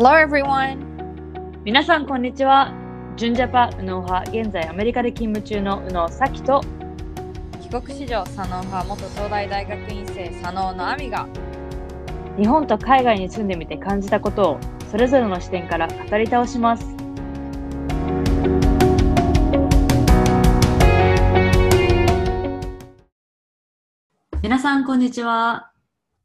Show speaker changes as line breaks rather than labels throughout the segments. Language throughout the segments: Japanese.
Hello everyone!
皆さんこんにちは。純ジャパ右脳派、現在アメリカで勤務中の右脳咲と
帰国子女左脳派元東大大学院生左脳の亜美が
日本と海外に住んでみて感じたことをそれぞれの視点から語り倒します。皆さんこんにちは。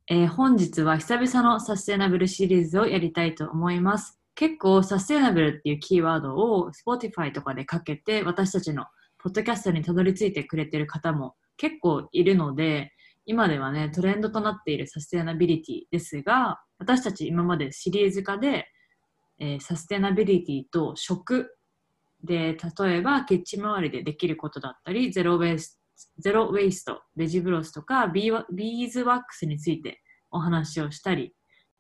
えー本日は久々のサステナブルシリーズをやりたいと思います。結構サステナブルっていうキーワードを Spotify とかでかけて私たちのポッドキャストにたどり着いてくれてる方も結構いるので今ではねトレンドとなっているサステナビリティですが私たち今までシリーズ化で、えーサステナビリティと食で例えばキッチン周りでできることだったりゼロウェイスゼロウェイストベジブロスとかビーズワックスについてお話をしたり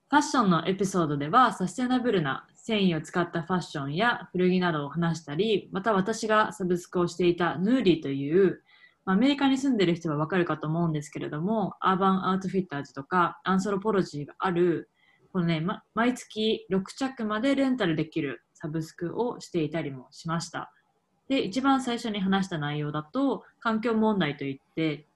ファッションのエピソードではサステナブルな繊維を使ったファッションや古着などを話したりまた私がサブスクをしていたヌーリーというまアメリカに住んでる人はわかるかと思うんですけれどもアーバンアウトフィッターズとかアンソロポロジーがあるこのね、ま毎月6着までレンタルできるサブスクをしていたりもしました。で、一番最初に話した内容だと、環境問題といって、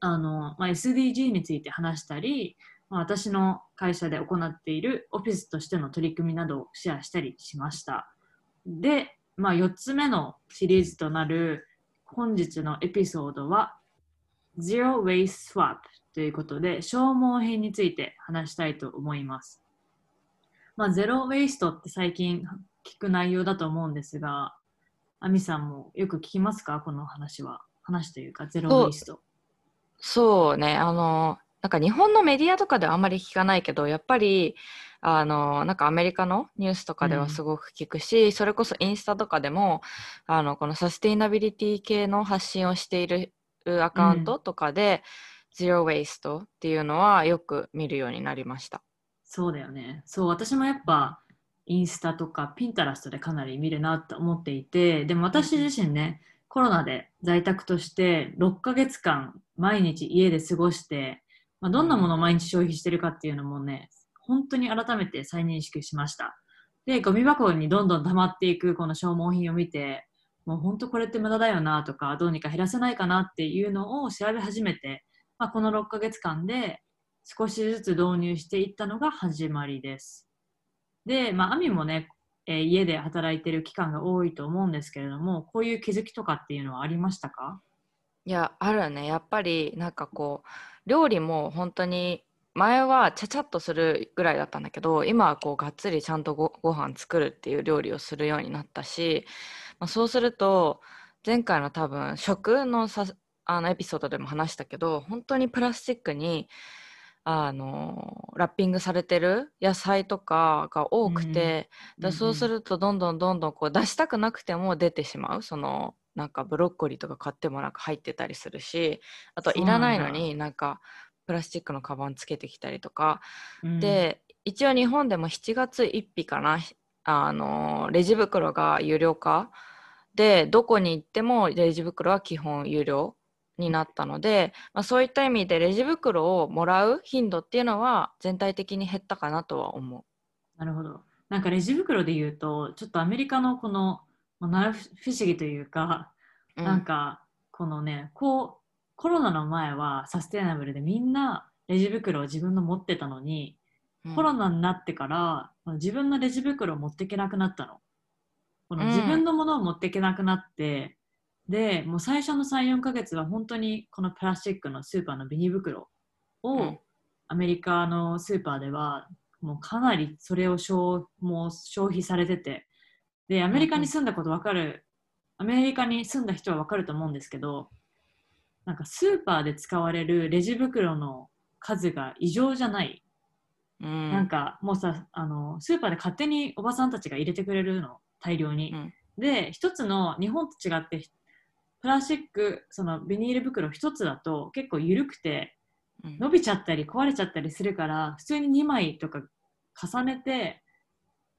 あのまあ、SDG について話したり、まあ、私の会社で行っているオフィスとしての取り組みなどをシェアしたりしました。で、まあ、4つ目のシリーズとなる本日のエピソードは Zero Waste Swap ということで消耗品について話したいと思います。まあ、ゼロウェイストって最近聞く内容だと思うんですが、アミさんもよく聞きますか？この話は。話というか、ゼロウェイスト。
そうね、あの、なんか日本のメディアとかではあんまり聞かないけど、やっぱり、あの、なんかアメリカのニュースとかで
うん
はすごく聞くし、それこそインスタとかでも、あの、このサステイナビリティ系の発信をしているアカウントとかで、ゼロウェイストっていうのはよく見るようになりました。
そうだよね。そう、私もやっぱインスタとかピンタラストでかなり見るなと思っていて、でも私自身ね、コロナで在宅として6ヶ月間毎日家で過ごして、まあ、どんなものを毎日消費してるかっていうのもね、本当に改めて再認識しました。で、ゴミ箱にどんどん溜まっていくこの消耗品を見て、もう本当これって無駄だよなとか、どうにか減らせないかなっていうのを調べ始めて、まあ、この6ヶ月間で少しずつ導入していったのが始まりです。で、まあ、アミもね、えー家で働いてる期間が多いと思うんですけれども、こういう気づきとかっていうのはありましたか？
いや、あるね。やっぱり、なんかこう、料理も本当に、前はちゃちゃっとするぐらいだったんだけど、今はこう、がっつりちゃんとご、ご飯作るっていう料理をするようになったし、まあ、そうすると、前回の多分、食のさ、あのエピソードでも話したけど、本当にプラスチックに、あの、ラッピングされてる野菜とかが多くて、だそうするとどんどんどんどんこう出したくなくても出てしまう。そのなんかブロッコリーとか買ってもなんか入ってたりするしあといらないのになんかプラスチックのカバンつけてきたりとか、
うん。
で一応日本でも7月1日かなあのレジ袋が有料化。でどこに行ってもレジ袋は基本有料になったので、まあ、そういった意味でレジ袋をもらう頻度っていうのは全体的に減ったかなとは思う。
なるほど。なんかレジ袋で言うと、ちょっとアメリカのこの、まあ、七不思議というか、
うん
なんかこのね、こう、コロナの前はサステナブルでみんなレジ袋を自分の持ってたのに、
うん
コロナになってから自分のレジ袋を持っていけなくなったの。この
うん
自分のものを持っていけなくなって、でもう最初の34ヶ月は本当にこのプラスチックのスーパーのビニ袋を、
うん。
アメリカのスーパーではもうかなりそれを消もう消費されてて。でアメリカに住んだことわかる、アメリカに住んだ人はわかると思うんですけどなんかスーパーで使われるレジ袋の数が異常じゃない。
うん。
なんかもうさあのスーパーで勝手におばさんたちが入れてくれるの大量に、
うん。
で一つの日本と違ってプラスチックそのビニール袋一つだと結構緩くて
うん。
伸びちゃったり壊れちゃったりするから普通に2枚とか重ねて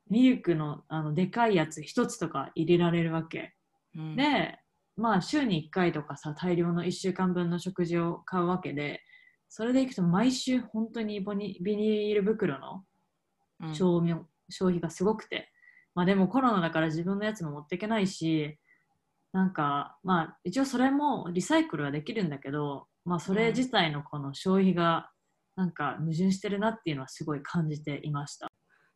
ミルクのあのでかいやつ一つとか入れられるわけ、
うん。
でまあ週に1回とかさ大量の1週間分の食事を買うわけでそれでいくと毎週本当にボニビニール袋の
うん。
消耗消費がすごくて。まあでもコロナだから自分のやつも持っていけないし、なんかまあ一応それもリサイクルはできるんだけど、まあそれ自体のこの消費がなんか矛盾してるなっていうのはすごい感じていました。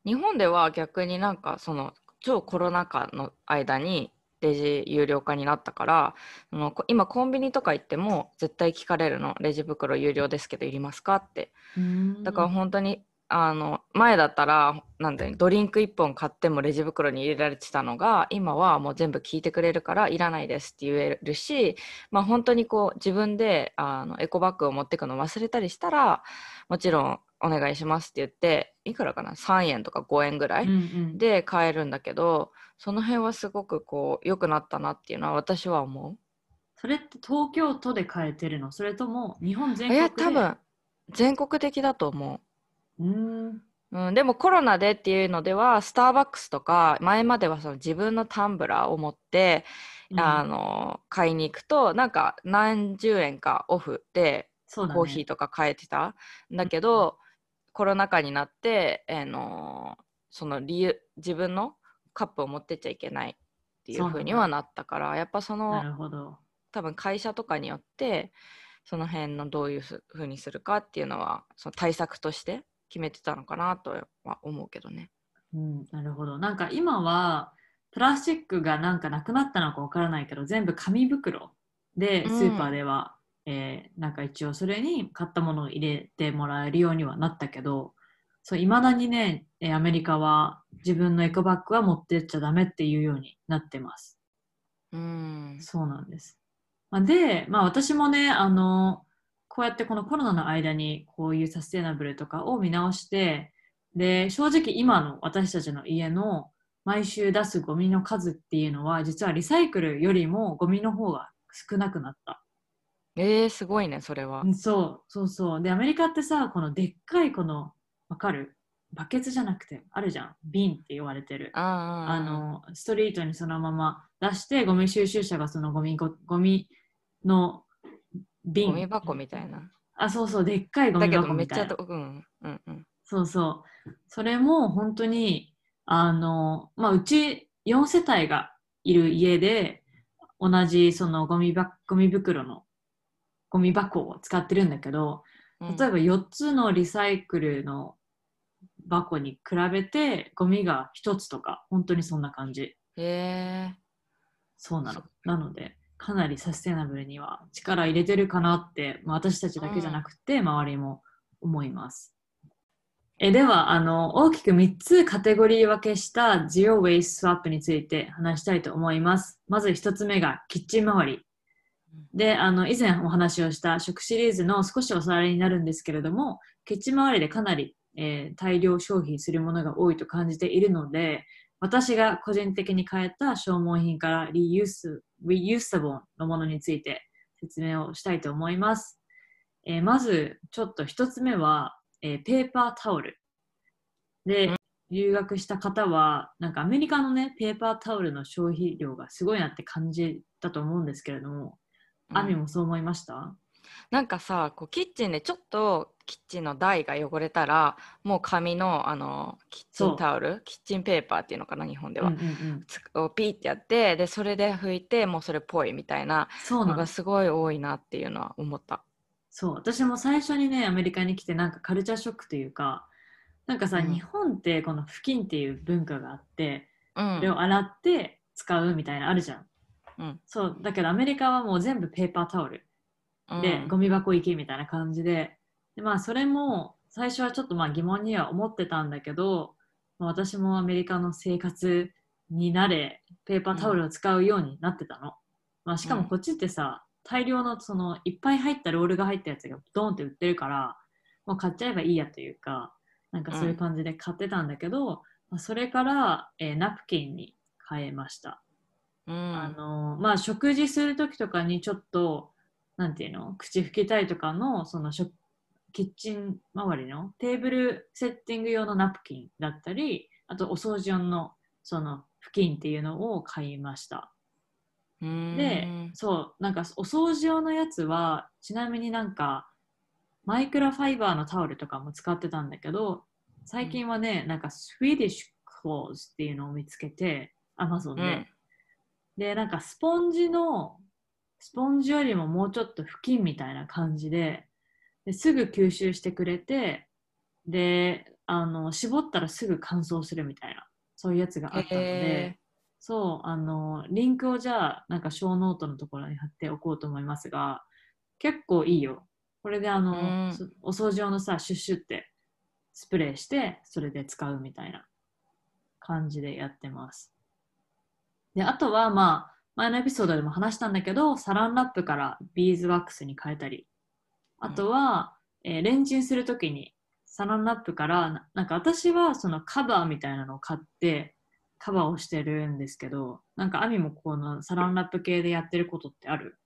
日本では逆になんかその超コロナ禍の間にレジ有料化になったからそのこ今コンビニとか行っても絶対聞かれるの。レジ袋有料ですけどいりますかって。だから本当にあの前だったらなんだよドリンク1本買ってもレジ袋に入れられてたのが今はもう全部聞いてくれるからいらないですって言えるし、まあ、本当にこう自分であのエコバッグを持ってくの忘れたりしたらもちろんお願いしますって言っていくらかな3円とか5円ぐらい
うんうん。
で買えるんだけど、その辺はすごくこう良くなったなっていうのは私は思う。
それって東京都で変えてるの？それとも日本全
い
国で？
や多分全国的だと思
うーん。
う。うん、でもコロナでっていうのではスターバックスとか前まではその自分のタンブラーを持って、あの買いに行くとなんか何十円かオフでコーヒーとか買えてた。んだけど、コロナ禍になって、あのその理由自分のカップを持ってっちゃいけないっていう
そう
にはなったからやっぱそ
な
の
るほど。
多分会社とかによってその辺のどういうふ風にするかっていうのはその対策として決めてたのかなとは思うけどね。
うん、なるほど。なんか今はプラスチックがなんかなくなったのかわからないけど全部紙袋で
うん
スーパーでは、えーなんか一応それに買ったものを入れてもらえるようにはなったけどそう未だにねえーアメリカは自分のエコバッグは持ってっちゃダメっていうようになってます。
うん
そうなんです。まあ、で、まあ、私もねあのこうやってこのコロナの間にこういうサステナブルとかを見直してで正直今の私たちの家の毎週出すゴミの数っていうのは実はリサイクルよりもゴミの方が少なくなった。
えー、すごいねそれは
う。んそうそうそう。でアメリカってさこのでっかいこのわかる？バケツじゃなくてあるじゃん瓶って言われてる。
あ
あのストリートにそのまま出してゴミ収集車がそのゴミごゴミの瓶
ゴミ箱みたいな。
あそうそうでっかいゴミ
だけど
箱みたい。な
めっちゃと、うんうんうん。
そうそう。それも本当にあのまあうち4世帯がいる家で同じそのゴミばゴミ袋のゴミ箱を使ってるんだけど
うん。
例えば4つのリサイクルの箱に比べてゴミが1つとか本当にそんな感じ。
へえ
そうなの。
そ。
なので、かなりサステナブルには力入れてるかなって、まあ、私たちだけじゃなくて、周りも思います。えではあの、大きく3つカテゴリー分けした Zero Waste Swap について話したいと思います。まず1つ目がキッチン周り。で、あの以前お話をした食シリーズの少しおさらいになるんですけれども、キッチン周りでかなり、えー大量消費するものが多いと感じているので、私が個人的に変えた消耗品から reuse reusable のものについて説明をしたいと思います。えーまず、ちょっと一つ目は、えーペーパータオル。で、留学した方は、なんかアメリカのね、ペーパータオルの消費量がすごいなって感じたと思うんですけれども、アミもそう思いました？
なんかさこうキッチンでちょっとキッチンの台が汚れたらもう紙のあのキッチンタオル？キッチンペーパーっていうのかな日本では、
うんうんうん。
つをピーってやってでそれで拭いてもうそれっぽいみたいな
そうなの。
のが。すごい多いなっていうのは思った。
そう、私も最初にね、アメリカに来て、なんかカルチャーショックというか、なんかさ、
うん。
日本ってこの布巾っていう文化があって、
うん。
それを洗って使うみたいなのあるじゃん。
うん。
そう、だけどアメリカはもう全部ペーパータオルで、
うん
ゴミ箱行けみたいな感じで、でまあそれも最初はちょっとまあ疑問には思ってたんだけど、まあ私もアメリカの生活に慣れ、ペーパータオルを使うようになってたの。まあしかもこっちってさ、大量のそのいっぱい入ったロールが入ったやつがドーンって売ってるから、もう買っちゃえばいいやというか、なんかそういう感じで買ってたんだけど、まあそれから、えーナプキンに変えました。
うん
あのまあ食事する時とかにちょっとなんていうの口拭きたいとかのその食キッチン周りのテーブルセッティング用のナプキンだったりあとお掃除用のその布巾っていうのを買いました。
うん
でそうなんかお掃除用のやつはちなみになんかマイクロファイバーのタオルとかも使ってたんだけど最近はねなんか Swedish cloths っていうのを見つけて、アマゾンで。
うん。
で、なんかスポンジの、スポンジよりももうちょっと布巾みたいな感じで、ですぐ吸収してくれて、で、あの、絞ったらすぐ乾燥するみたいな、そういうやつがあったので
へ、
そう、あの、リンクをじゃあ、なんか show note のところに貼っておこうと思いますが、結構いいよ。これであの、
うん
そお掃除用のさ、シュッシュってスプレーして、それで使うみたいな感じでやってます。で、あとは、まあ、前のエピソードでも話したんだけど、サランラップからビーズワックスに変えたり、あとは、えーレンチンするときに、サランラップから、ななんか私はそのカバーみたいなのを買って、カバーをしてるんですけど、なんかアミもこのサランラップ系でやってることってある？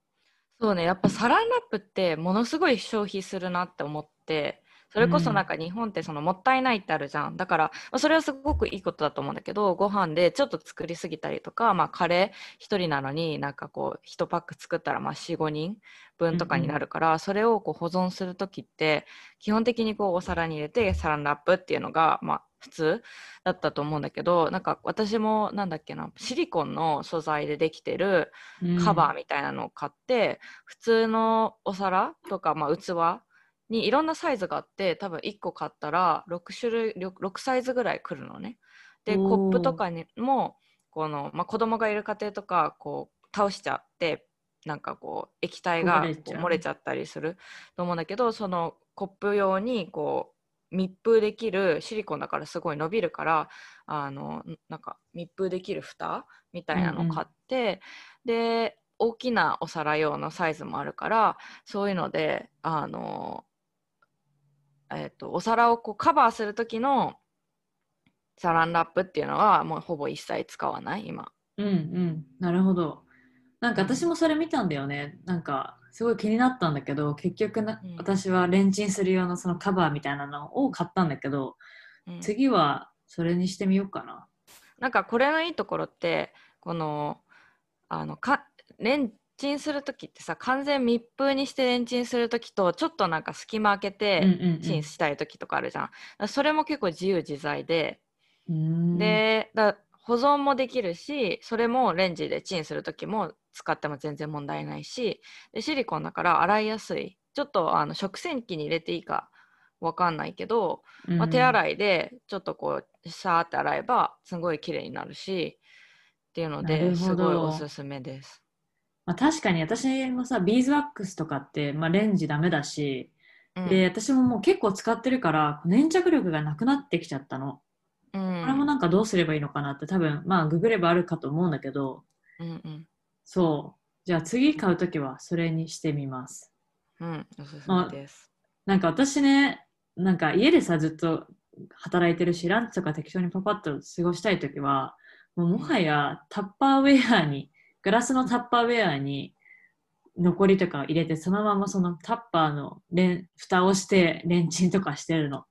そうねやっぱサランラップってものすごい消費するなって思ってそれこそなんか日本ってそのもったいないってあるじゃん。だからまあそれはすごくいいことだと思うんだけどご飯でちょっと作りすぎたりとか、まあ、カレー1人なのになんかこう1パック作ったらまあ45人分とかになるから、それをこう保存する時って基本的にこうお皿に入れてサランラップっていうのがまあ普通だったと思うんだけどなんか私もなんだっけなシリコンの素材でできてるカバーみたいなのを買って、普通のお皿とか、まあ、器にいろんなサイズがあって多分1個買ったら6種類 6, 6サイズぐらい来るのね。でコップとかにもこの、まあ、子供がいる家庭とかこう倒しちゃってなんかこう液体が
漏れちゃ
ったりすると思うんだけどそのコップ用にこう密封できるシリコンだからすごい伸びるからあのなんか密封できる蓋みたいなのを買って、で大きなお皿用のサイズもあるからそういうのであの、えっとお皿をこうカバーする時のサランラップっていうのはもうほぼ一切使わない今。
うんうん、なるほど。なんか私もそれ見たんだよね。なんかすごい気になったんだけど、結局な、
うん
私はレンチンする用のそのカバーみたいなのを買ったんだけど、
うん
次はそれにしてみようかな。
なんかこれのいいところってこのあのかレンチンする時ってさ完全密封にしてレンチンする時とちょっとなんか隙間開けて
うんうんうん
チンしたい時とかあるじゃん。だからそれも結構自由自在で、でだ保存もできるしそれもレンジでチンする時も使っても全然問題ないしでシリコンだから洗いやすいちょっとあの食洗機に入れていいかわかんないけど、まあ、手
い。
洗いでちょっとこうシャーって洗えばすごい綺麗になるしっていうのですごいおすすめです。
まあ、確かに私もさ、ビーズワックスとかって、まあ、レンジダメだし、
うん
で、私ももう結構使ってるから、粘着力がなくなってきちゃったの。
うん
これもなんかどうすればいいのかなって多分、まあ、ググればあるかと思うんだけど、
うんうん
そう。じゃあ次買うときはそれにしてみます。
うん、おすすめです。
なんか私ね、なんか家でさ、ずっと働いてるし、ランチとか適当にパパッと過ごしたいときは、もうもはやタッパーウェアに、グラスのタッパーウェアに残りとか入れて、そのままそのタッパーのレン蓋をしてレンチンとかしてるの。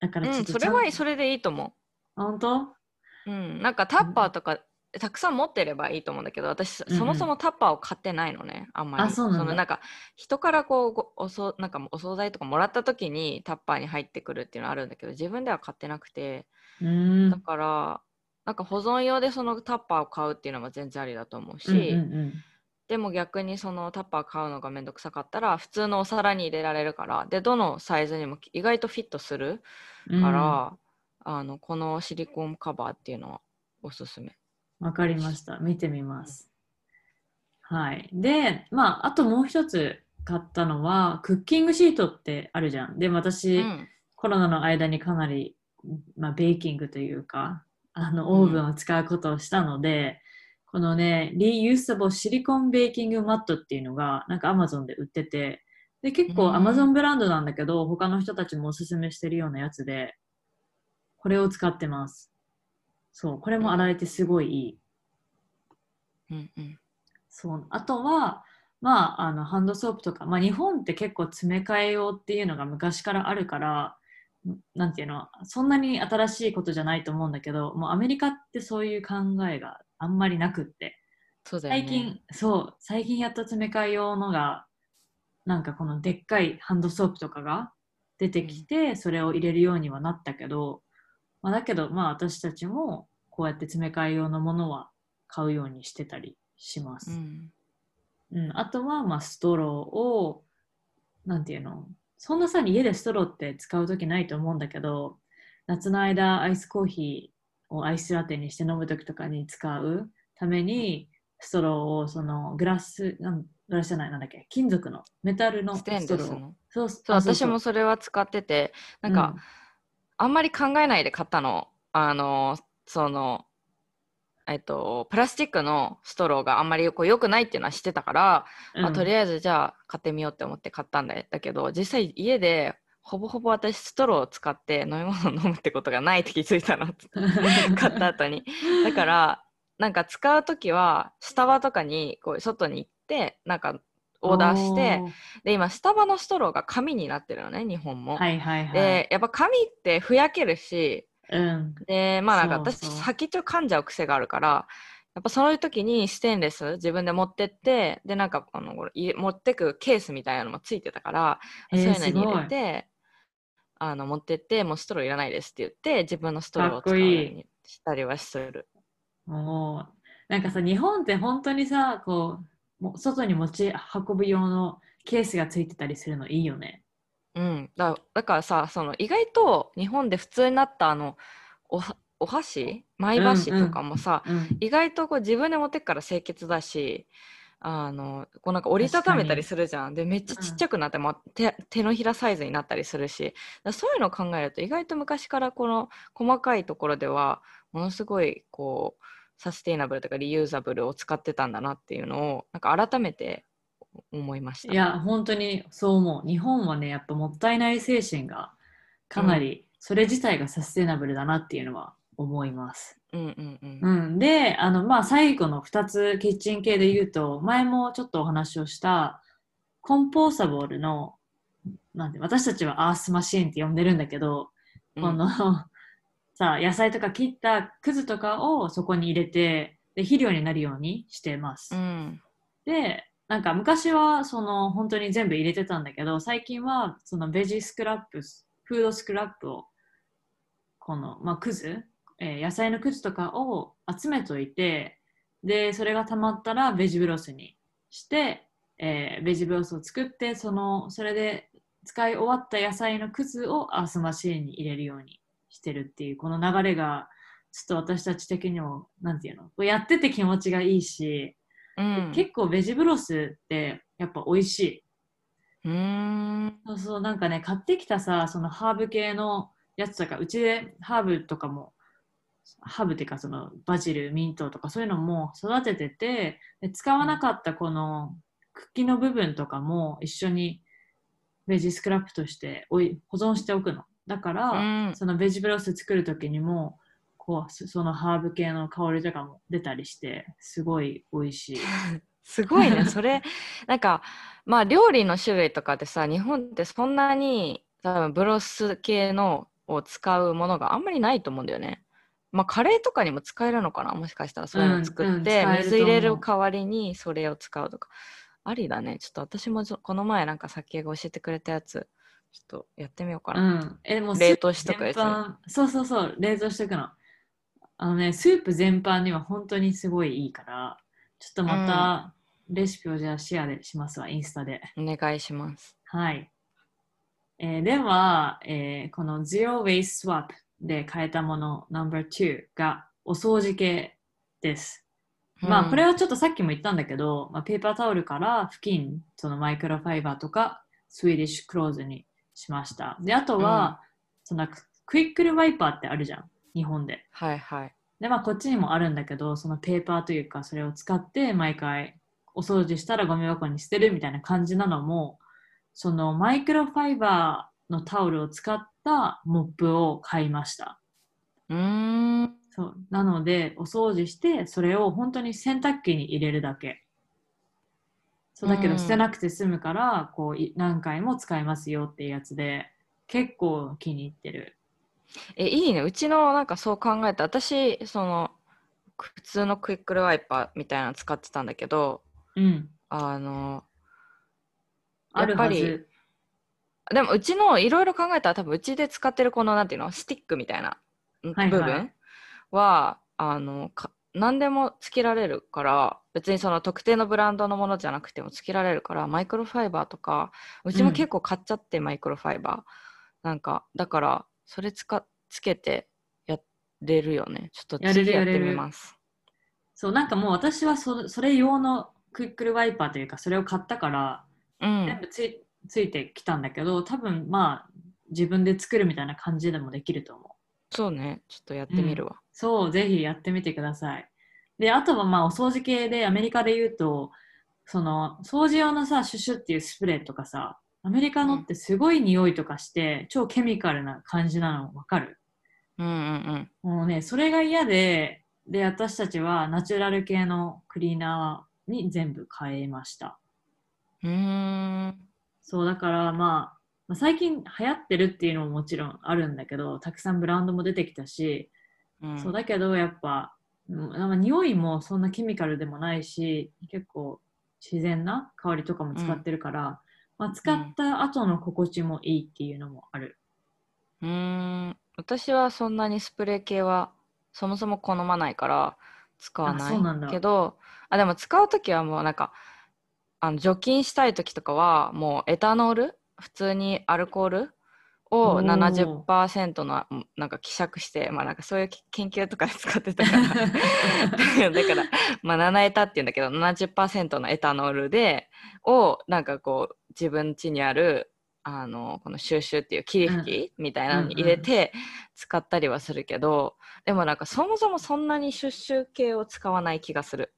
だからちょ
うん、それはそれでいいと思
あ本当？
う。うん、なんかタッパーとか、たくさん持ってればいいと思うんだけど私そもそもタッパーを買ってないのねあんまり
あそうなんだ
のなんか人からこうごおそなんかお惣菜とかもらった時にタッパーに入ってくるっていうのはあるんだけど自分では買ってなくて。だからなんか保存用でそのタッパーを買うっていうのも全然ありだと思うし、
うんうん
でも逆にそのタッパー買うのがめんどくさかったら普通のお皿に入れられるからでどのサイズにも意外とフィットする
うん。
から、あのこのシリコンカバーっていうのはおすすめ。
わかりました。見てみます。はい。で、まあ、あともう一つ買ったのは、クッキングシートってあるじゃん。でも私、
うん
コロナの間にかなり、まあ、ベーキングというか、あの、オーブンを使うことをしたので、このね、Reusable シリコンベーキングマットっていうのが、なんか Amazon で売ってて、で、結構
うん
Amazon ブランドなんだけど、他の人たちもおすすめしてるようなやつで、これを使ってます。そう、これも洗えてすごいいい。
うんうん
そうあとは、まあ、あのハンドソープとか、まあ、日本って結構詰め替え用っていうのが昔からあるからんなんていうのそんなに新しいことじゃないと思うんだけどもうアメリカってそういう考えがあんまりなくって
そうだよね。
最近、そう最近やった詰め替え用のがなんかこのでっかいハンドソープとかが出てきて、それを入れるようにはなったけどまあ、だけど、まあ私たちもこうやって詰め替え用のものは買うようにしてたりします。
うん
うん、あとは、まあ、ストローを、なんていうの、そんなさ、家でストローって使うときないと思うんだけど、夏の間、アイスコーヒーをアイスラテにして飲むときとかに使うために、ストローを、その、グラス、なんグラスじゃない、なんだっけ、金属の、メタルの
ステン
ストロー。そう
そう
あ
私もそれは使っててなんか、あんまり考えないで買ったの。あのそのえっとプラスチックのストローがあんまりこう良くないっていうのは知ってたから、
うん。
まあ、とりあえずじゃあ買ってみようって思って買ったんだだけど実際家でほぼほぼ私ストローを使って飲み物を飲むってことがないって気づいたの。買った後に。だからなんか使う時はスタバとかにこう外に行ってなんかオーダーしてで今スタバのストローが紙になってるのね日本も。
はいはいはい。
でやっぱ紙ってふやけるし
うん。
でまあなんか私先っちょ噛んじゃう癖があるからやっぱそういう時にステンレス自分で持ってってでなんかあの持ってくケースみたいなのもついてたから、
えー
そういうのに入れ
す
てあの持ってってもうストローいらないですって言って自分のストローを使うようにしたりはする。
もうなんかさ日本って本当にさこうもう外に持ち運ぶ用のケースがついてたりするのいいよね。
うん、だだからさその意外と日本で普通になったあのおはお箸？マイ箸とかもさ、
うん、
意外とこう自分で持ってくから清潔だしあのこうなんか折りたためたりするじゃん。でめっちゃちっちゃくなって、ま手手のひらサイズになったりするし。そういうのを考えると意外と昔からこの細かいところではものすごいこうサステイナブルとかリユーザブルを使ってたんだなっていうのをなんか改めて思いました。
いや本当にそう思う。日本はねやっぱもったいない精神がかなり、それ自体がサステナブルだなっていうのは思います。
うんうんうん
うん、であの、まあ、最後の2つキッチン系で言うと前もちょっとお話をしたコンポーサボールのなんて私たちはアースマシーンって呼んでるんだけど、この さ野菜とか切ったくずとかをそこに入れてで肥料になるようにしてます。
うん
でなんか昔はその本当に全部入れてたんだけど最近はそのベジスクラップフードスクラップをこの、まあ、くず、えー野菜のくずとかを集めといてでそれが溜まったらベジブロスにして、えーベジブロスを作ってそのそれで使い終わった野菜のくずをアースマシーンに入れるようにしてるっていうこの流れがちょっと私たち的にもなんていうのやってて気持ちがいいし
うん
結構ベジブロスってやっぱ美味しい。
うーん
そうそう、なんかね、買ってきたさ、そのハーブ系のやつとか、うちでハーブとかも、ハーブっていうかそのバジル、ミントとかそういうのも育ててて、で使わなかったこの茎の部分とかも一緒にベジスクラップとしておい保存しておくの。だから、
うん
そのベジブロス作る時にも、こうそそのハーブ系の香りとかも出たりして、すごい美味しい。
すごいねそれ なんかまあ料理の種類とかでさ日本ってそんなに多分ブロス系のを使うものがあんまりないと思うんだよね。まあカレーとかにも使えるのかな？もしかしたらそういうの作
うんうん
って、
使えると思う
水入れる代わりにそれを使うとかありだねちょっと私もこの前なんか先が教えてくれたやつちょっとやってみようか
う
な。
ん。え、もう
冷凍しとくやつ
そうそうそう、冷凍しとくの。あのね、スープ全般には本当にすごいいいから、ちょっとまたレシピをじゃあシェアでしますわ、インスタで。
お願いします。
はい。えーでは、えーこの Zero Waste Swap で変えたもの No.2 がお掃除系です。まあこれ
は
はちょっとさっきも言ったんだけど、まあ、ペーパータオルから布巾、そのマイクロファイバーとかスウェーディッシュクローズにしました。で、あとは、そのクイックルワイパーってあるじゃん、日本で。
はいはい。
で、まあこっちにもあるんだけど、そのペーパーというかそれを使って毎回お掃除したらゴミ箱に捨てるみたいな感じなのも、そのマイクロファイバーのタオルを使ったモップを買いました。
うーん。
そうなので、お掃除して、それを本当に洗濯機に入れるだけ。そうだけ
うん
ど捨てなくて済むから、こうい何回も使えますよっていうやつで、結構気に入ってる。
え、いいね。うちのなんかそう考えた。私、その、く普通のクイックルワイパーみたいなの使ってたんだけど、
うん。
あの、やっぱり。でもうちのいろいろ考えたら多分うちで使ってるこのなんていうのスティックみたいな
はい
部分はあのか何でもつけられるから別にその特定のブランドのものじゃなくてもつけられるからマイクロファイバーとかうちも結構買っちゃって、マイクロファイバーなんかだからそれつかつけてやれるよね。ちょっと次やってみます。
そう、なんかもう私はそそれ用のクイックルワイパーというか、それを買ったから、
うん。
全部ついついてきたんだけど、多分まあ、自分で作るみたいな感じでもできると思う。
そうね。ちょっとやってみるわ、
そう、ぜひやってみてください。で、あとはまあ、お掃除系で、アメリカで言うと、その、掃除用のさ、シュシュっていうスプレーとかさ、アメリカのってすごい匂いとかして、超ケミカルな感じなの。わかる？
うん、うんうん。
もうね、それが嫌で、で、私たちはナチュラル系のクリーナーに全部変えました。
うーん。
そう、だからまあ、まあ最近流行ってるっていうのももちろんあるんだけど、たくさんブランドも出てきたし、
うん。
そうだけどやっぱ、うんなんか匂いもそんなケミカルでもないし、結構自然な香りとかも使ってるから、まあ、使った後の心地もいいっていうのもある。
うーん。私はそんなにスプレー系はそもそも好まないから使わ
あ
ないけどあでも使う時はもうなんかあの除菌したい時とかはもうエタノール？普通にアルコール？を
おー。
70%のうんなんか希釈してまあなんかそういうき研究とかで使ってたから。だからまあ7エタっていうんだけど70%のエタノールでをなんかこう自分家にあるあのこのシューシューっていう霧吹きみたいなのに入れて使ったりはするけど、でもなんかそもそもそんなにシュッシュ系を使わない気がする。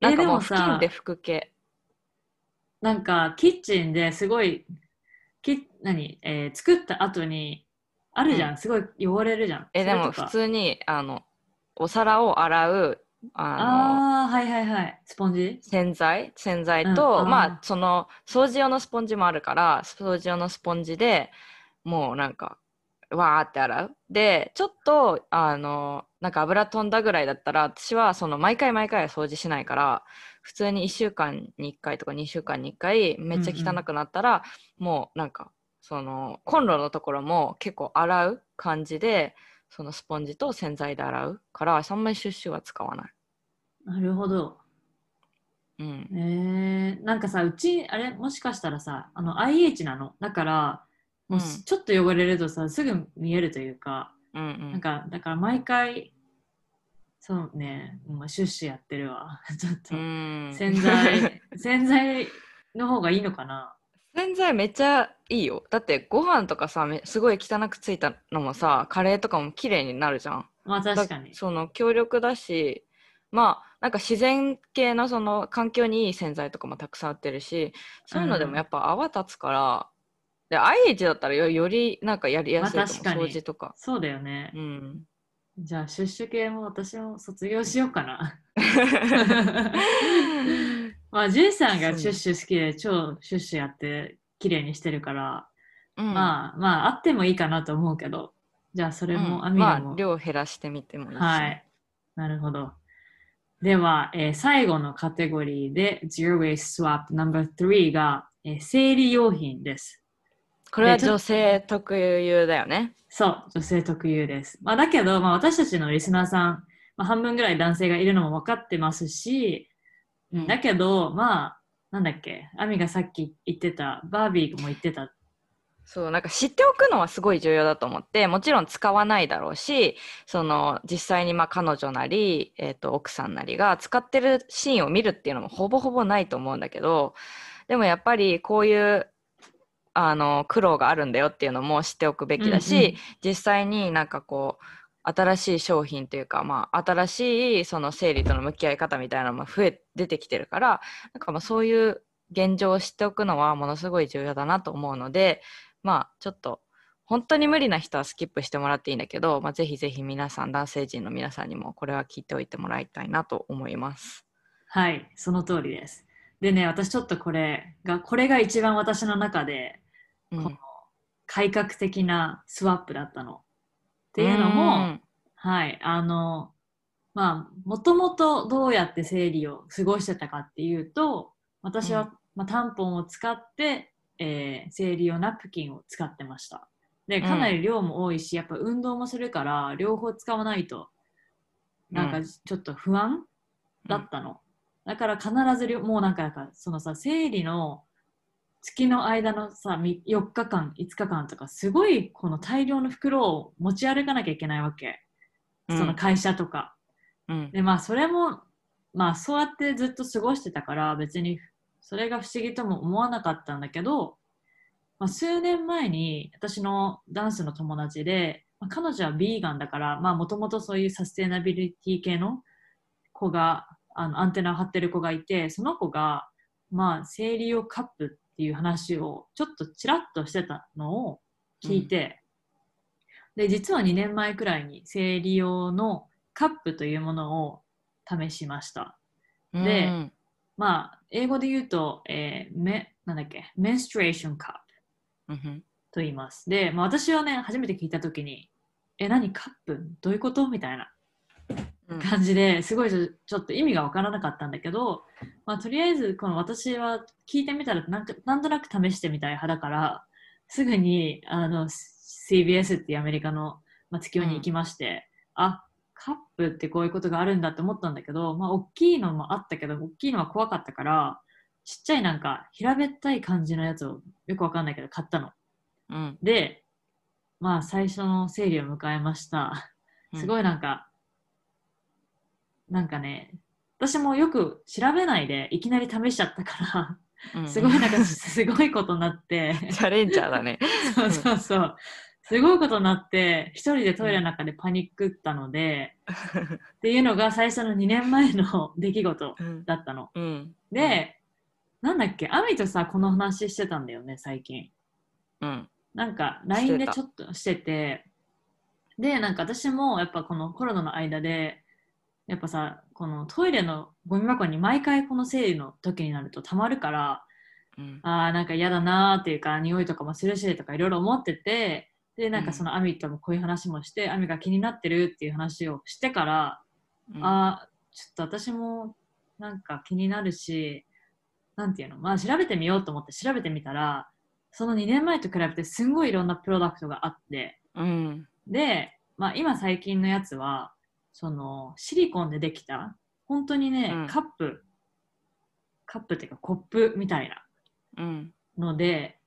え
なんかもう布巾で拭く系。
なんかキッチンですごいき何、えー作った後にあるじゃん、
うん。
すごい汚れるじゃん。
えでも普通にあのお皿を洗うあの
ああはいはいはい。スポンジ？
洗剤？洗剤と、
うんあー
まあその掃除用のスポンジもあるから掃除用のスポンジでもうなんかわーって洗う。でちょっとあのなんか油飛んだぐらいだったら私はその毎回毎回は掃除しないから普通に1週間に1回とか2週間に1回めっちゃ汚くなったら、もうなんかそのコンロのところも結構洗う感じでそのスポンジと洗剤で洗うからそんなにシュッシュは使わない。
なるほど。
うん。
えー、なんかさうちあれもしかしたらさあの IH なの？だからもう
うん
ちょっと汚れるとさすぐ見えるというか、
うんうん。
なんかだから毎回そうね。もうシュッシュやってるわ。ちょっと。
うん。
洗剤 洗剤の方がいいのかな？
洗剤めっちゃいいよ。だってご飯とかさめすごい汚くついたのもさカレーとかも綺麗になるじゃん。
まあ確かに。
だその強力だしまあなんか自然系のその環境にいい洗剤とかもたくさん売ってるしそういうのでもやっぱ泡立つから、で IH だったらよよりなんかやりやすいと思う、
まあ
掃除とか。
そうだよね。
う、ん
じゃあシュッシュ系も私も卒業しようかな。まあジュンさんがシュッシュ好きで超シュッシュやって綺麗にしてるから、
うん。
まあまああってもいいかなと思うけど。じゃあそれも
うん。
アミラも、
まあ量減らしてみてもいいし、
はい。なるほど。では、えー最後のカテゴリーで Zero Waste Swap No.3 が、えー生理用品です
これは女性特有だよね
そう、女性特有です。まあ、だけど、まあ、私たちのリスナーさん、まあ、半分ぐらい男性がいるのも分かってますし、
うん
だけど、まあ、なんだっけ、アミがさっき言ってた、バービーも言ってた。
そうなんか知っておくのはすごい重要だと思ってもちろん使わないだろうしその実際にまあ彼女なり、えー、と奥さんなりが使ってるシーンを見るっていうのもほぼほぼないと思うんだけどでもやっぱりこういうあの苦労があるんだよっていうのも知っておくべきだし、
うんうん
実際になんかこう新しい商品というか、まあ、新しいその生理との向き合い方みたいなのも増え出てきてるからなんかまあそういう現状を知っておくのはものすごい重要だなと思うのでまあちょっと本当に無理な人はスキップしてもらっていいんだけど、まあ、ぜひぜひ皆さん男性陣の皆さんにもこれは聞いておいてもらいたいなと思います。
はい、その通りです。でね、私ちょっとこれが、これが一番私の中で
うん
この改革的なスワップだったの。っていうのも、はい、あの、まあ、もともとどうやって生理を過ごしてたかっていうと、私は、
うん
まあ、タンポンを使って、えー生理用ナプキンを使ってました。で、かなり量も多いし、やっぱ運動もするから、両方使わないと、なんか
うん
ちょっと不安だったの。だから必ず両、もうなんか、なんかそのさ、生理の月の間のさ、み4日間、5日間とか、すごいこの大量の袋を持ち歩かなきゃいけないわけ。
うん
その会社とか。
うん
で、まあ、それも、まあ、そうやってずっと過ごしてたから、別にそれが不思議とも思わなかったんだけど、まあ、数年前に私のダンスの友達で、まあ、彼女はビーガンだから、まあ、もともとそういうサステナビリティ系の子が、あのアンテナを張ってる子がいて、その子が、まあ、生理用カップっていう話をちょっとちらっとしてたのを聞いて、で、実は2年前くらいに生理用のカップというものを試しました。で
うん。
まあ、英語で言うと、えーめなんだっけ、メンストレーションカップ
うん。
と言います。で、まあ、私はね、初めて聞いたときに、え、何？カップ？どういうこと？みたいな。
うん
感じですごいちょっと意味がわからなかったんだけど、まあ、とりあえずこの私は聞いてみたらなんかなんとなく試してみたい派だからすぐにあの CBS っていうアメリカの、まあ、月夜に行きまして、あカップってこういうことがあるんだって思ったんだけど、まあ、大きいのもあったけど大きいのは怖かったからちっちゃいなんか平べったい感じのやつをよくわかんないけど買ったの。
うん
で、まあ最初の生理を迎えました。すごいなんか、なんかね、私もよく調べないでいきなり試しちゃったか
うん。
ら、すごいなんかすごいことになって、
チャレンジャーだね。
そうそうそう、すごいことになって、一人でトイレの中でパニックったので、っていうのが最初の2年前の出来事
うん
だったの。
うん。
で、なんだっけ、アミとさ、この話してたんだよね、最近。
うん。
なんか LINE で
た。
ちょっとしてて、で、なんか私もやっぱこのコロナの間で、やっぱさ、このトイレのゴミ箱に毎回この生理の時になると溜まるから、
うん。
あーなんか嫌だなーっていうか、匂いとかもするしとかいろいろ思ってて、で、なんかそのアミともこういう話もして、アミが気になってるっていう話をしてから、
うん。
あーちょっと私もなんか気になるし、なんていうの、まあ調べてみようと思って調べてみたら、その2年前と比べてすんごいいろんなプロダクトがあって、
うん。
で、まあ今最近のやつは、そのシリコンでできた、本当にね、
うん。
カップ、カップっていうかコップみたいな
うん。
ので、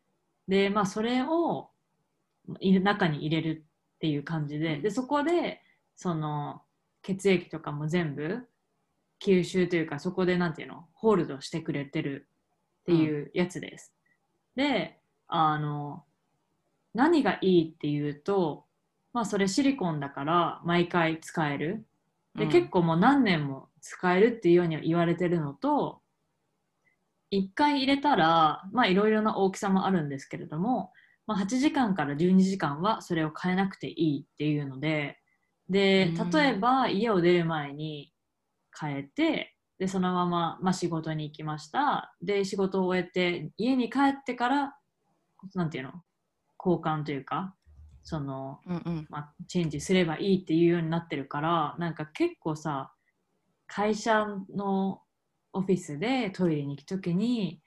で、まあそれをい中に入れるっていう感じで、
うん。
で、そこで、その血液とかも全部吸収というか、そこでなんていうの、ホールドしてくれてるっていうやつです。で、あの、何がいいっていうと、まあそれシリコンだから毎回使える。で、
うん
結構もう何年も使えるっていうようには言われてるのと、1回入れたら、まあいろいろな大きさもあるんですけれども、まあ、8時間から12時間はそれを変えなくていいっていうので、で
うん、
例えば家を出る前に変えて、で、そのまま、まあ、仕事に行きました。で、仕事を終えて、家に帰ってから、なんていうの？交換というか、その、
うんうん。
まあ、チェンジすればいいっていうようになってるからなんか結構さ会社のオフィスでトイレに行く時に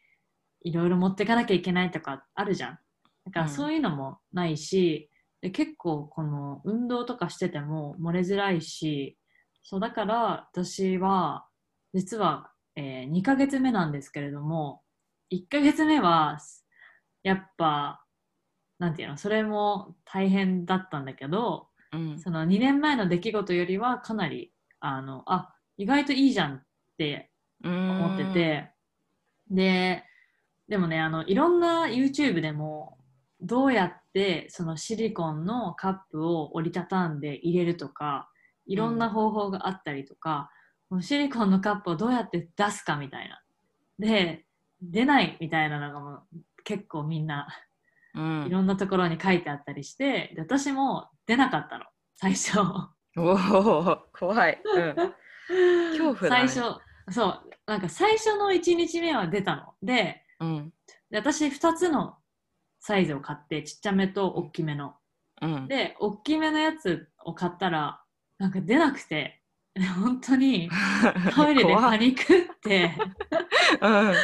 いろいろ持ってかなきゃいけないとかあるじゃん。だから
うん。
そういうのもないし、で結構この運動とかしてても漏れづらいしそうだから私は実は、え2ヶ月目なんですけれども1ヶ月目はやっぱなんていうのそれも大変だったんだけど
うん。
その2年前の出来事よりはかなりあのあ意外といいじゃんって思っててででもねあのいろんな YouTube でもどうやってそのシリコンのカップを折りたたんで入れるとかいろんな方法があったりとか、もうシリコンのカップをどうやって出すかみたいな。で出ないみたいなのがもう結構みんな
うん。
いろんなところに書いてあったりしてで私も出なかったの。最初。
おお怖い、うん、恐怖だね。
最初そう。なんか最初の1日目は出たの。で
うん。
で私2つのサイズを買ってちっちゃめと大きめの。
うん。
で大きめのやつを買ったらなんか出なくて。本当にトイレでパニックって。
うん。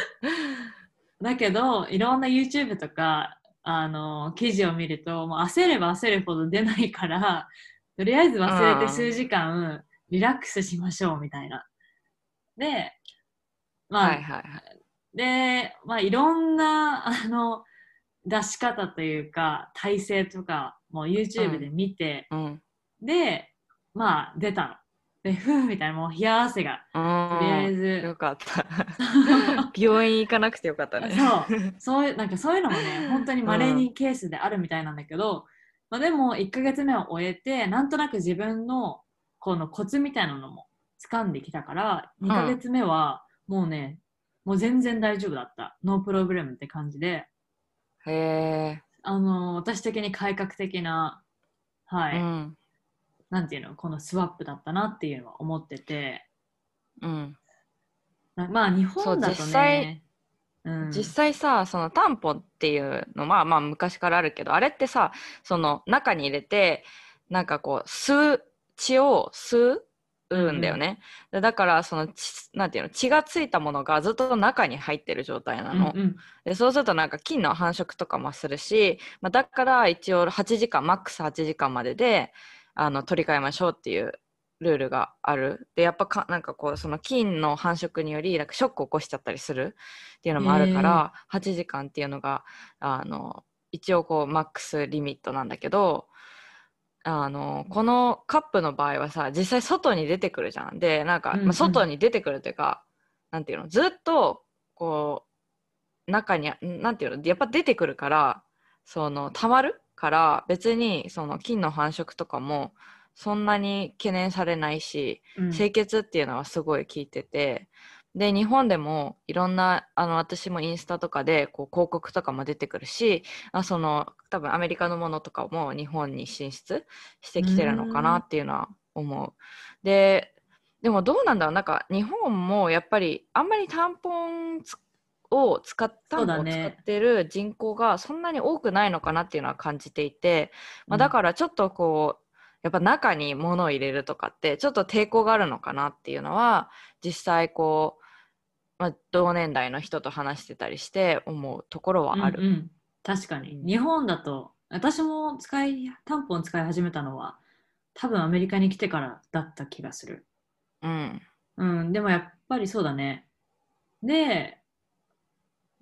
だけどいろんな YouTube とかあの記事を見るともう焦れば焦るほど出ないからとりあえず忘れて数時間リラックスしましょうみたいな。でまあ、
はいはいはい。
で、まあ、いろんなあの出し方というか体勢とかも YouTube で見て、
うん。
でまあ出たの。でふうみたいなもう冷や汗が
と
とりあえず
よかった。病院行かなくてよかったね。
そうそういうなんかそういうのもね本当に稀にケースであるみたいなんだけど、まあ、でも1ヶ月目を終えてなんとなく自分のこのコツみたいなのも掴んできたから2ヶ月目はもうね、もう全然大丈夫だったノープロブレムって感じで
へえ。
あの私的に改革的なはい、
うん。
なんていうのこのスワップだったなっていうのは思ってて。
うん。
なまあ日本だと
そう実
ね
際
うん、
実際さそのタンポンっていうのまあまあ昔からあるけどあれってさその中に入れてなんかこう吸う血を吸うんだよね、でだからその血なんていうの血がついたものがずっと中に入ってる状態なの、
うんうん。
でそうするとなんか菌の繁殖とかもするし、まあ、だから一応8時間マックス8時間までであの取り替えましょうっていうルールがある。でやっぱかなんかこうその菌の繁殖によりなんかショックを起こしちゃったりするっていうのもあるから、8時間っていうのがあの一応こうマックスリミットなんだけどあのこのカップの場合はさ実際外に出てくるじゃん。でなんか、
うんうん。
まあ、外に出てくるというかなんていうの？ずっとこう中になんていうの？やっぱ出てくるからその溜まるから別にその菌の繁殖とかもそんなに懸念されないし、
うん
清潔っていうのはすごい効いててで日本でもいろんなあの私もインスタとかでこう広告とかも出てくるしあその多分アメリカのものとかも日本に進出してきてるのかなっていうのは思う。ででもどうなんだろうなんか日本もやっぱりあんまりタンポンつを使っタンポンを使ってる人口がそんなに多くないのかなっていうのは感じていて、まあ、だからちょっとこうやっぱ中に物を入れるとかってちょっと抵抗があるのかなっていうのは実際こう、まあ、同年代の人と話してたりして思うところはある。
うんうん。確かに。日本だと私も使いタンポン使い始めたのは多分アメリカに来てからだった気がする。
うん。
うん。でもやっぱりそうだね。で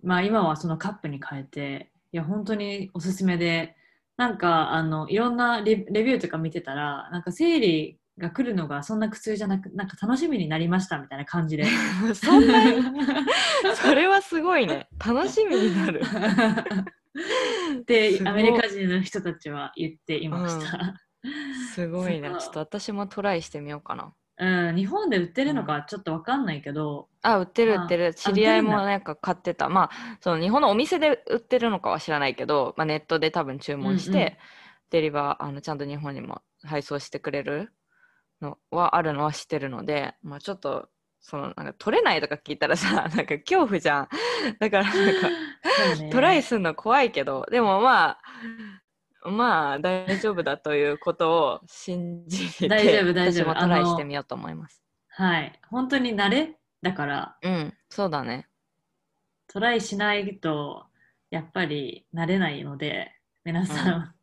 まあ今はそのカップに変えていや本当におすすめでなんかあのいろんなレレビューとか見てたらなんか生理が来るのがそんな苦痛じゃなくなんか楽しみになりましたみたいな感じで。
そんなに？それはすごいね。楽しみになる。
でアメリカ人の人たちは言っていました。
すごいね。ちょっと私もトライしてみようかな。
うん、日本で売ってるのかちょっとわかんないけど、
あ売ってる
まあ
売ってる。
あ
知り合いもなんか買ってた。まあその日本のお店で売ってるのかは知らないけど、まあ、ネットで多分注文して、
うんうん。
デリバーあのちゃんと日本にも配送してくれるのはあるのは知ってるので、まあ、ちょっとそのなんか取れないとか聞いたらさ なんか恐怖じゃん。だからなんか
ね。
トライするの怖いけど。でもまあまあ大丈夫だということを信じて
大丈夫大丈夫
私もトライしてみようと思います
はい、本当に慣れだから
うんそうだね
トライしないとやっぱり慣れないので皆さん、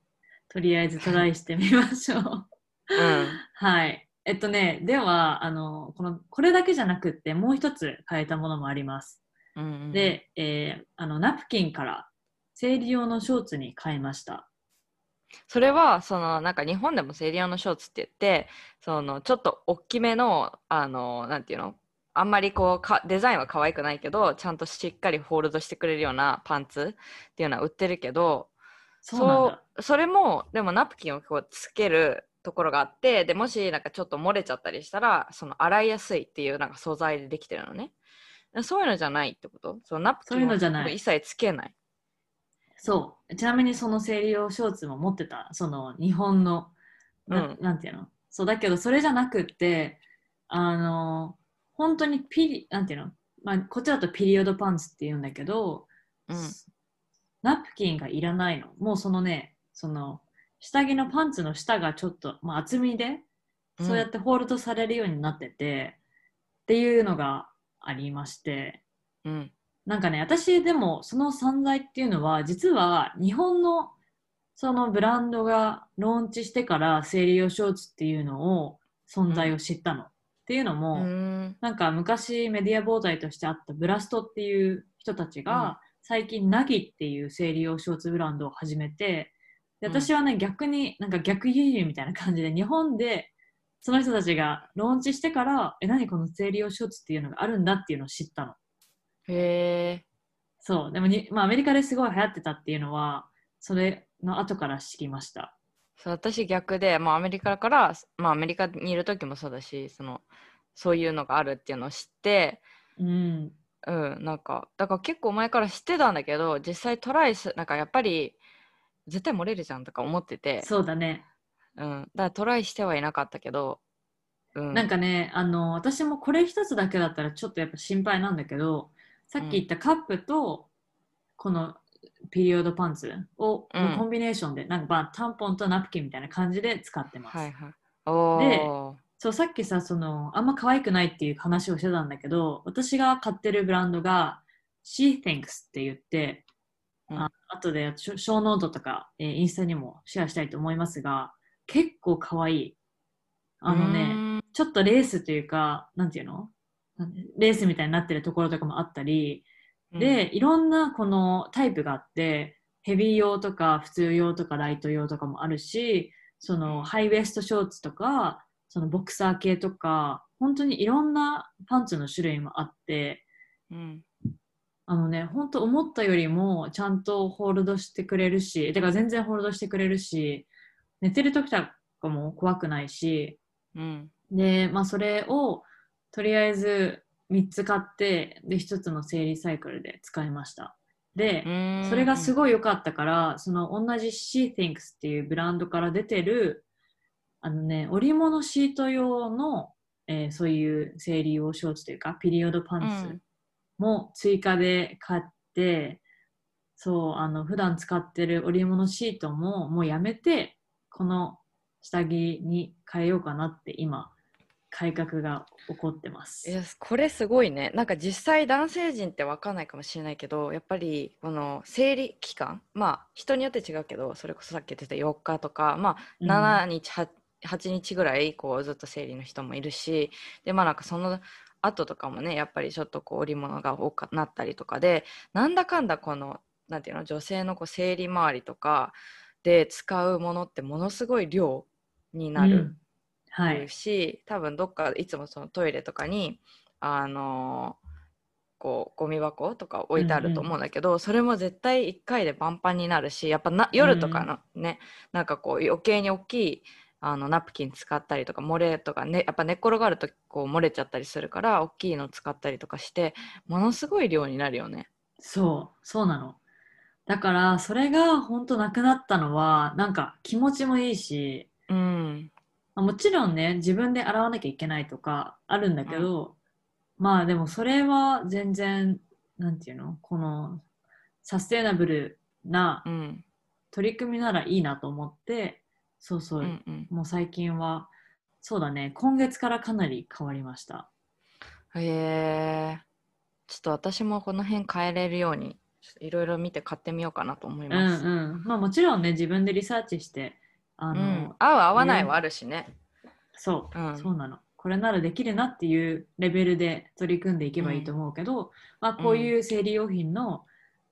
とりあえずトライしてみましょう。
うん
はい。えっとね、ではあのこのこれだけじゃなくってもう一つ変えたものもあります。
うんうん
で、えーあのナプキンから生理用のショーツに変えました。
それはそのなんか日本でも生理用のショーツって言ってそのちょっと大きめのあのなんていうのあんまりこうかデザインは可愛くないけどちゃんとしっかりホールドしてくれるようなパンツっていうのは売ってるけど
そう。
それもでもナプキンをこうつけるところがあってでもしなんかちょっと漏れちゃったりしたらその洗いやすいっていうなんか素材でできてるのね。そういうのじゃないってこと？そのナプキンを一切つけない
そう。ちなみにその生理用ショーツも持ってた。その日本の、な
うん。
なんていうの？そうだけどそれじゃなくって、あの、本当にピリ、なんていうの？まあ、こっちだとピリオドパンツって言うんだけど、
うん。
ナプキンがいらないの。もうそのね、その下着のパンツの下がちょっと、まあ、厚みで、そうやってホールドされるようになってて、っていうのがありまして、
うん
なんかね、私でもその散財っていうのは、実は日本のそのブランドがローンチしてから生理用ショーツっていうのを存在を知ったの。っていうの
う
も、
ん。
なんか昔メディア膨大としてあったブラストっていう人たち
うん。
が最近ナギっていう生理用ショーツブランドを始めてで
うん。
私はね逆になんか逆輸入みたいな感じで日本でその人たちがローンチしてからえ何この生理用ショーツっていうのがあるんだっていうのを知ったの
へえ
そう。でもに、まあ、アメリカですごい流行ってたっていうのはそれの後から知りました。
そう私逆で、まあ、アメリカから、まあ、アメリカにいる時もそうだしそのそういうのがあるっていうのを知って
うん。
うんなんかだから結構前から知ってたんだけど実際トライすなんかやっぱり絶対漏れるじゃんとか思ってて。
そうだね。
うん、だからトライしてはいなかったけど、うん、
なんかね、あの、私もこれ一つだけだったらちょっとやっぱ心配なんだけど、さっき言ったカップと、このピリオドパンツを、
うん。
のコンビネーションで、なんかまあタンポンとナプキンみたいな感じで使ってます。
はいはい。おー。
そう、さっきさ、その、あんま可愛くないっていう話をしてたんだけど、私が買ってるブランドが She Thinks って言って、
うん。
あ後でショーノートとか、えーインスタにもシェアしたいと思いますが、結構可愛い。あのね、ちょっとレースというか、なんていうの？レースみたいになってるところとかもあったり、で、いろんなこのタイプがあって、ヘビー用とか普通用とかライト用とかもあるし、そのハイウエストショーツとか、そのボクサー系とか、本当にいろんなパンツの種類もあって、
うん。
あのね、本当思ったよりもちゃんとホールドしてくれるし、てか全然ホールドしてくれるし、寝てる時とかも怖くないし、
うん。
で、まあそれをとりあえず3つ買って、で、1つの生理サイクルで使いました。で、それがす
い
ごい良かったから、その同じ She Thinks っていうブランドから出てる、あのね、織物シート用の、えーそういう生理用ショーツというか、ピリオドパンツも追加で買って、そう、あの、普段使ってる織物シートももうやめて、この下着に変えようかなって今、改革が起こってます。
いやこれすごいねなんか実際男性陣って分かんないかもしれないけどやっぱりこの生理期間まあ人によって違うけどそれこそさっき言ってた4日とかまあ
うん
7日、8, 8日ぐらいこうずっと生理の人もいるしでまあなんかその後とかもねやっぱりちょっとこう織物が多くなったりとかでなんだかんだこのなんていうの女性のこう生理周りとかで使うものってものすごい量になる。
うんはい。
し、多分どっかいつもそのトイレとかにあのーこうゴミ箱とか置いてあると思うんだけど、それも絶対1回でパンパンになるしやっぱな夜とかのね、なんかこう余計に大きいあのナプキン使ったりとか漏れとかねやっぱ寝っ転がるとこう漏れちゃったりするから大きいの使ったりとかしてものすごい量になるよね。
そう、そうなの。だから、それが本当なくなったのは、なんか気持ちもいいし、
うん、
まあもちろんね、自分で洗わなきゃいけないとかあるんだけど、まあでもそれは全然、なんていうの？このサステナブルな
うん、
取り組みならいいなと思って、そうそうう、
ん、うん。
もう最近は、そうだね、今月からかなり変わりました。
へえちょっと私もこの辺変えれるようにいろいろ見て買ってみようかなと思い
うん
ます。
うん。まあもちろんね、自分でリサーチして、あの、
うん、合う合わない
ね
はあるしね。
そう、
うん
そうなの。これならできるなっていうレベルで取り組んでいけばいいと思うけど、まあ、こういう生理用品の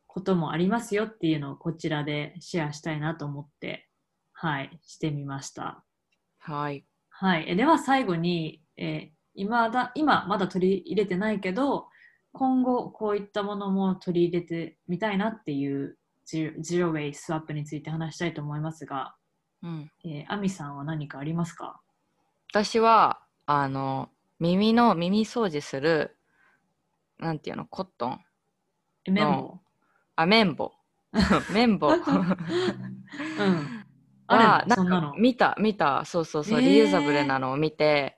こともありますよっていうのをこちらでシェアしたいなと思って、はい、してみました。
はい。
はい、えでは最後に、えー今だ今まだ取り入れてないけど、今後こういったものも取り入れてみたいなっていうジジロウェイスワップについて話したいと思いますが、
うん、
えー、アミさんは何かありますか？
私はあの耳の耳掃除するなんていうのコットン。
え綿棒？
あ綿棒。綿棒。
うん。あな
んか見た見た。そうそうそう、
へー。
リユーザブルなのを見て。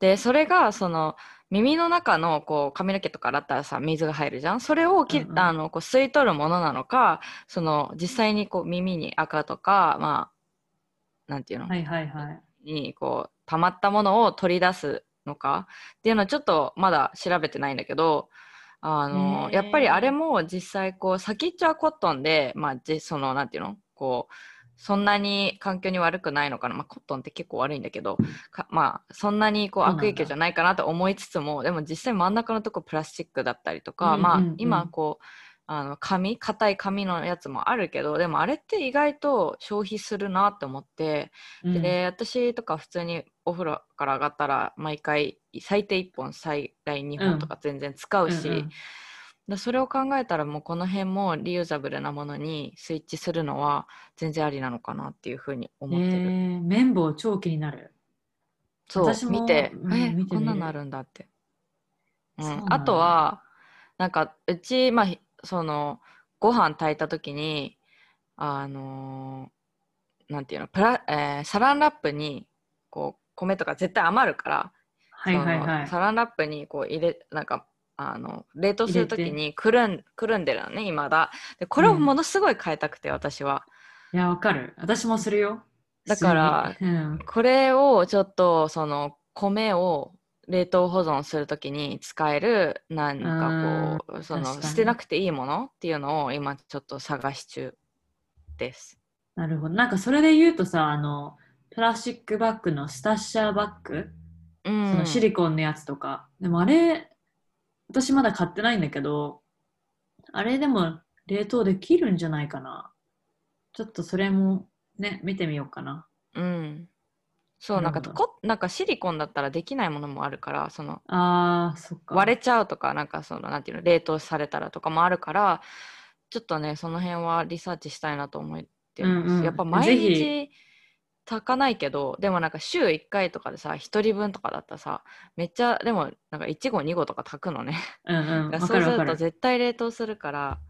でそれがその耳の中のこう髪の毛とか洗ったらさ水が入るじゃん？それをき、
うんうん。
あのこう吸い取るものなのかその実際にこう耳に赤とかまあなんていうの、
はいはいはい。
にこう溜まったものを取り出すのか？っていうのはちょっとまだ調べてないんだけどあのやっぱりあれも実際こう先っちょはコットンで、まあ、じそのなんていうの？こうそんなに環境に悪くないのかな、まあ、コットンって結構悪いんだけどかまあそんなにこう悪影響じゃないかなと思いつつもでも実際真ん中のとこプラスチックだったりとか、
うんうんうん。
まあ今こうあの紙硬い紙のやつもあるけどでもあれって意外と消費するなって思って、
うん
で私とか普通にお風呂から上がったら毎回最低1本最大2本とか全然使うし、
うんうん
だそれを考えたらもうこの辺もリユーザブルなものにスイッチするのは全然ありなのかなっていうふうに思ってる。
えー、綿棒超気になる。
そう
私も
見て、
うん
え
見て
こんなのあるんだって。うんあとはなんかうちまあひそのご飯炊いた時にあのーなんていうのプラ、えーサランラップにこう米とか絶対余るから、
はいはい
そ
はい。
のサランラップにこう入れなんかあの冷凍する時にくるんくるんでるのね今だでこれをものすごい変えたくて、私はい
や、わかる。私もするよ。
だから
うん、
これをちょっとその米を冷凍保存するときに使えるなんかこうその捨てなくていいものっていうのを今ちょっと探し中です。
なるほど。なんかそれで言うとさ、あの、プラスチックバッグのスタッシャーバッグ、
うん、
そのシリコンのやつとか。でもあれ、私まだ買ってないんだけど、あれでも冷凍できるんじゃないかな。ちょっとそれもね、見てみようかな。
うん、そうなんかこなんかシリコンだったらできないものもあるからその
あー、そっか。
割れちゃうとかなんかそのなんていうの冷凍されたらとかもあるからちょっとねその辺はリサーチしたいなと思ってます。
うんうん
やっぱ毎日炊かないけどでもなんか週1回とかでさ1人分とかだったらさめっちゃでもなんか1合2合とか炊くのね。
うんうん。
そうす。
る
と絶対冷凍するから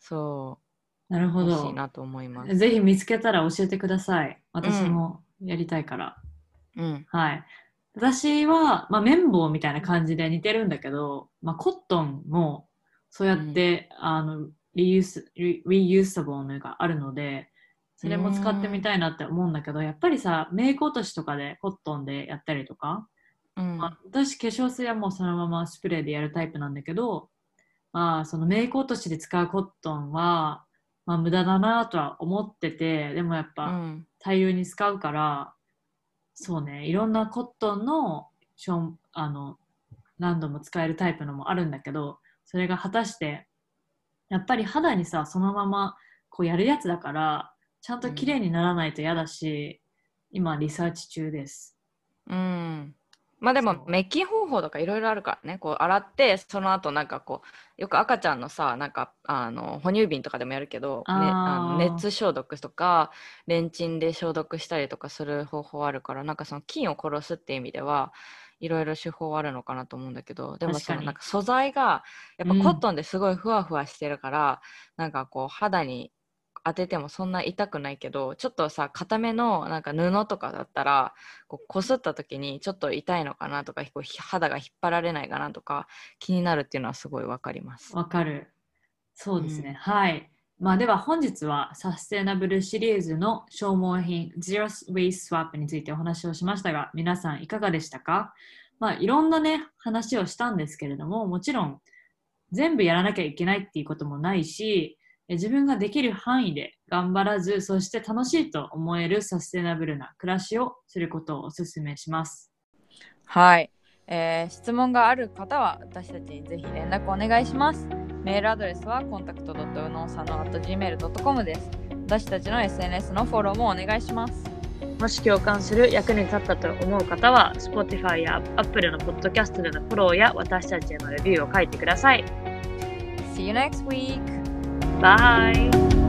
そう
なるほど
欲しい。なと思います。
ぜひ見つけたら教えてください。私もやりたいから。
うん
はい。私は、まあ、綿棒みたいな感じで似てるんだけど、まあ、コットンもそうやって、あのリユースリリユーサブルのがあるのでそれも使ってみたいなって思うんだけどやっぱりさメイク落としとかでコットンでやったりとか、
うん
まあ私化粧水はもうそのままスプレーでやるタイプなんだけど、まあ、そのメイク落としで使うコットンは、まあ、無駄だなとは思っててでもやっぱ、
うん。
大量に使うからそうねいろんなコットンのションあの何度も使えるタイプのもあるんだけどそれが果たしてやっぱり肌にさそのままこうやるやつだからちゃんと綺麗にならないと嫌だし、今リサーチ中です。
うんまあでも滅菌方法とかいろいろあるからね。こう洗ってその後なんかこうよく赤ちゃんのさなんかあの哺乳瓶とかでもやるけど、ね、あの熱消毒とかレンチンで消毒したりとかする方法あるからなんかその菌を殺すっていう意味ではいろいろ手法あるのかなと思うんだけどでもそのなんか素材がやっぱ
うん。
コットンですごいふわふわしてるから、なんかこう肌に当ててもそんな痛くないけどちょっとさ固めのなんか布とかだったらこう擦った時にちょっと痛いのかなとかこうひ肌が引っ張られないかなとか気になるっていうのはすごいわかります。
わかる。そうですね、
うん。
はい。まあでは本日はサステナブルシリーズの消耗品 Zero Waste Swap についてお話をしましたが皆さんいかがでしたか？まあいろんなね話をしたんですけれどももちろん全部やらなきゃいけないっていうこともないしえ自分ができる範囲で頑張らずそして楽しいと思えるサステナブルな暮らしをすることをお勧めします
はい、えー質問がある方は私たちにぜひ連絡お願いします。メールアドレスは contact.unosano.gmail.com です。私たちの SNS のフォローもお願いします。
もし共感する役に立ったと思う方は Spotify や Apple のポッドキャストでのフォローや私たちへのレビューを書いてください。
See you next week!
バイ